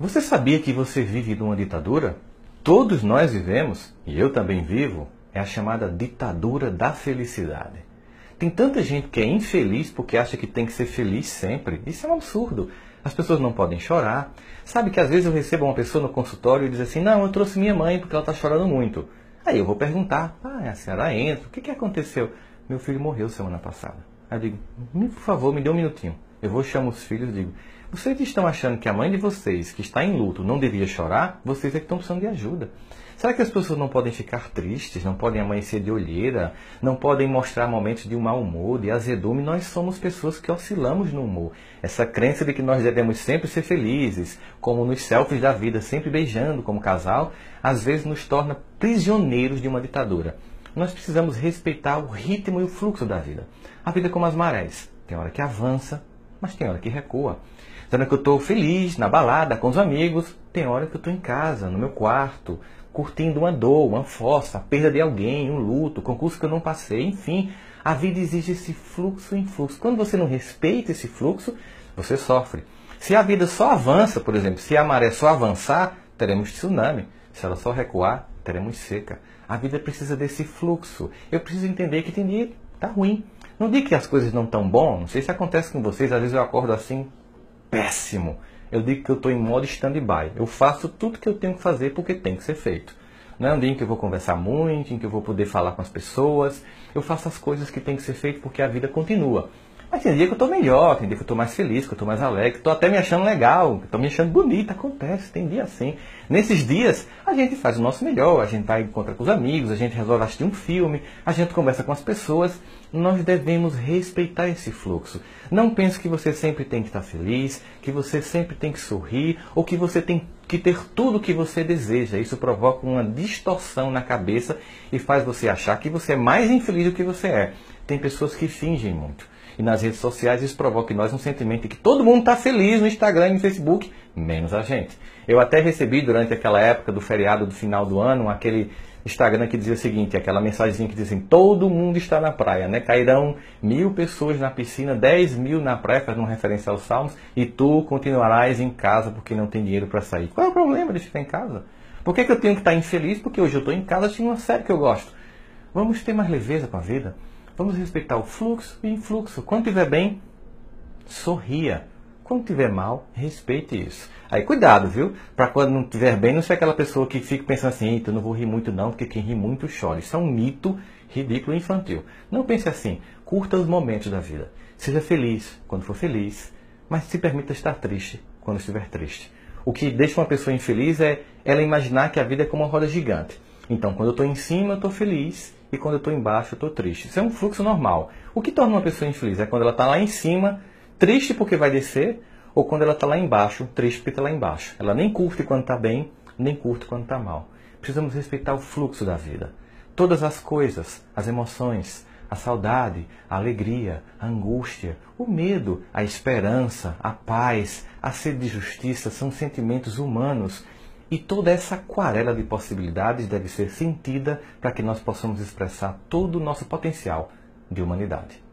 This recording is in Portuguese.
Você sabia que você vive numa ditadura? Todos nós vivemos, e eu também vivo, é a chamada ditadura da felicidade. Tem tanta gente que é infeliz porque acha que tem que ser feliz sempre. Isso é um absurdo. As pessoas não podem chorar. Sabe que às vezes eu recebo uma pessoa no consultório e diz assim: Não, eu trouxe minha mãe porque ela está chorando muito. Aí eu vou perguntar: Ah, a senhora entra, o que, que aconteceu? Meu filho morreu semana passada. Aí eu digo: Por favor, me dê um minutinho. Eu vou chamar os filhos e digo: Vocês estão achando que a mãe de vocês, que está em luto, não devia chorar? Vocês é que estão precisando de ajuda. Será que as pessoas não podem ficar tristes, não podem amanhecer de olheira, não podem mostrar momentos de um mau humor, de azedume? Nós somos pessoas que oscilamos no humor. Essa crença de que nós devemos sempre ser felizes, como nos selfies da vida, sempre beijando como casal, às vezes nos torna prisioneiros de uma ditadura. Nós precisamos respeitar o ritmo e o fluxo da vida. A vida é como as marés. Tem hora que avança, mas tem hora que recua. Tem hora que eu estou feliz, na balada, com os amigos. Tem hora que eu estou em casa, no meu quarto, curtindo uma dor, uma fossa, a perda de alguém, um luto, concurso que eu não passei, enfim. A vida exige esse fluxo em fluxo. Quando você não respeita esse fluxo, você sofre. Se a vida só avança, por exemplo, se a maré só avançar, teremos tsunami. Se ela só recuar, teremos seca. A vida precisa desse fluxo. Eu preciso entender que tem dia tá ruim. Não digo que as coisas não estão bom, não sei se acontece com vocês, às vezes eu acordo assim, péssimo eu digo que eu estou em modo stand-by. Eu faço tudo que eu tenho que fazer porque tem que ser feito. Não é um dia em que eu vou conversar muito, em que eu vou poder falar com as pessoas. Eu faço as coisas que tem que ser feito porque a vida continua. Mas tem dia que eu estou melhor, tem dia que eu estou mais feliz, que eu estou mais alegre, estou até me achando legal, estou me achando bonita, acontece, tem dia assim. Nesses dias, a gente faz o nosso melhor, a gente vai encontrar com os amigos, a gente resolve assistir um filme, a gente conversa com as pessoas. Nós devemos respeitar esse fluxo. Não pense que você sempre tem que estar feliz, que você sempre tem que sorrir, ou que você tem que ter tudo o que você deseja. Isso provoca uma distorção na cabeça e faz você achar que você é mais infeliz do que você é. Tem pessoas que fingem muito. E nas redes sociais isso provoca em nós um sentimento de que todo mundo está feliz no Instagram e no Facebook, menos a gente. Eu até recebi durante aquela época do feriado do final do ano aquele Instagram que dizia o seguinte, aquela mensagem que dizia assim, todo mundo está na praia, né? Cairão mil pessoas na piscina, dez mil na praia, fazendo referência aos salmos, e tu continuarás em casa porque não tem dinheiro para sair. Qual é o problema de ficar em casa? Por que, que eu tenho que estar infeliz? Porque hoje eu estou em casa assistindo uma série que eu gosto. Vamos ter mais leveza com a vida. Vamos respeitar o fluxo e influxo. Quando estiver bem, sorria. Quando estiver mal, respeite isso. Aí cuidado, viu? Para quando não estiver bem, não ser aquela pessoa que fica pensando assim, eu não vou rir muito não, porque quem ri muito chora. Isso é um mito ridículo e infantil. Não pense assim. Curta os momentos da vida. Seja feliz quando for feliz, mas se permita estar triste quando estiver triste. O que deixa uma pessoa infeliz é ela imaginar que a vida é como uma roda gigante. Então, quando eu estou em cima, eu estou feliz e quando eu estou embaixo eu estou triste. Isso é um fluxo normal. O que torna uma pessoa infeliz é quando ela está lá em cima, triste porque vai descer, ou quando ela está lá embaixo, triste porque está lá embaixo. Ela nem curte quando está bem, nem curte quando está mal. Precisamos respeitar o fluxo da vida. Todas as coisas, as emoções, a saudade, a alegria, a angústia, o medo, a esperança, a paz, a sede de justiça são sentimentos humanos e toda essa aquarela de possibilidades deve ser sentida para que nós possamos expressar todo o nosso potencial de humanidade.